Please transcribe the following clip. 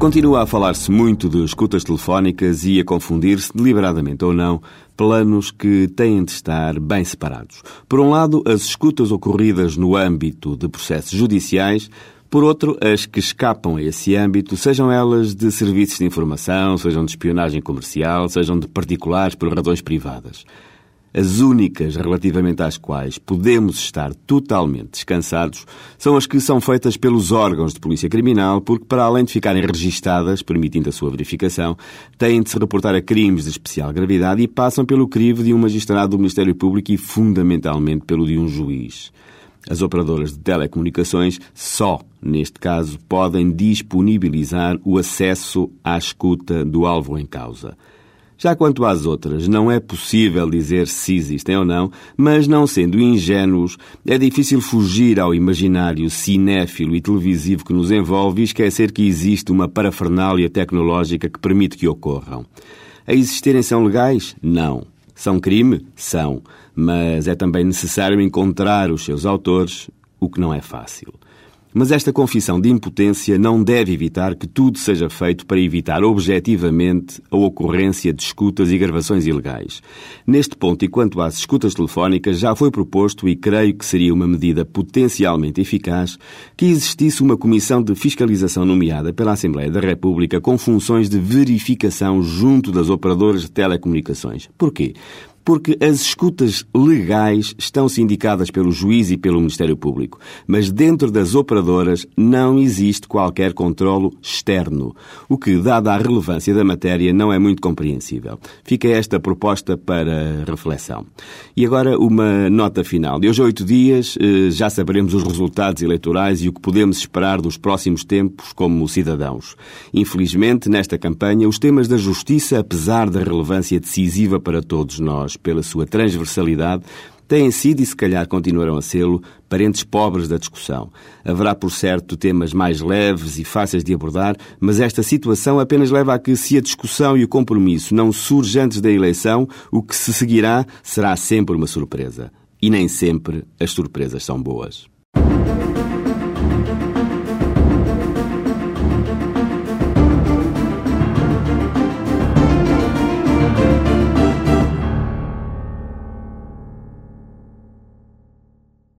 Continua a falar-se muito de escutas telefónicas e a confundir-se, deliberadamente ou não, planos que têm de estar bem separados. Por um lado, as escutas ocorridas no âmbito de processos judiciais, por outro, as que escapam a esse âmbito, sejam elas de serviços de informação, sejam de espionagem comercial, sejam de particulares por razões privadas. As únicas relativamente às quais podemos estar totalmente descansados são as que são feitas pelos órgãos de polícia criminal, porque, para além de ficarem registadas, permitindo a sua verificação, têm de se reportar a crimes de especial gravidade e passam pelo crivo de um magistrado do Ministério Público e, fundamentalmente, pelo de um juiz. As operadoras de telecomunicações só, neste caso, podem disponibilizar o acesso à escuta do alvo em causa. Já quanto às outras, não é possível dizer se existem ou não, mas não sendo ingênuos, é difícil fugir ao imaginário cinéfilo e televisivo que nos envolve e esquecer que existe uma parafernália tecnológica que permite que ocorram. A existirem são legais? Não. São crime? São. Mas é também necessário encontrar os seus autores, o que não é fácil. Mas esta confissão de impotência não deve evitar que tudo seja feito para evitar objetivamente a ocorrência de escutas e gravações ilegais. Neste ponto, e quanto às escutas telefónicas, já foi proposto, e creio que seria uma medida potencialmente eficaz, que existisse uma comissão de fiscalização nomeada pela Assembleia da República com funções de verificação junto das operadoras de telecomunicações. Porquê? Porque as escutas legais estão sindicadas pelo juiz e pelo Ministério Público, mas dentro das operadoras não existe qualquer controlo externo, o que, dada a relevância da matéria, não é muito compreensível. Fica esta proposta para reflexão. E agora uma nota final. De hoje a oito dias eh, já saberemos os resultados eleitorais e o que podemos esperar dos próximos tempos como cidadãos. Infelizmente, nesta campanha, os temas da justiça, apesar da relevância decisiva para todos nós, nós, pela sua transversalidade, têm sido e se calhar continuarão a sê-lo parentes pobres da discussão. Haverá, por certo, temas mais leves e fáceis de abordar, mas esta situação apenas leva a que, se a discussão e o compromisso não surgem antes da eleição, o que se seguirá será sempre uma surpresa. E nem sempre as surpresas são boas.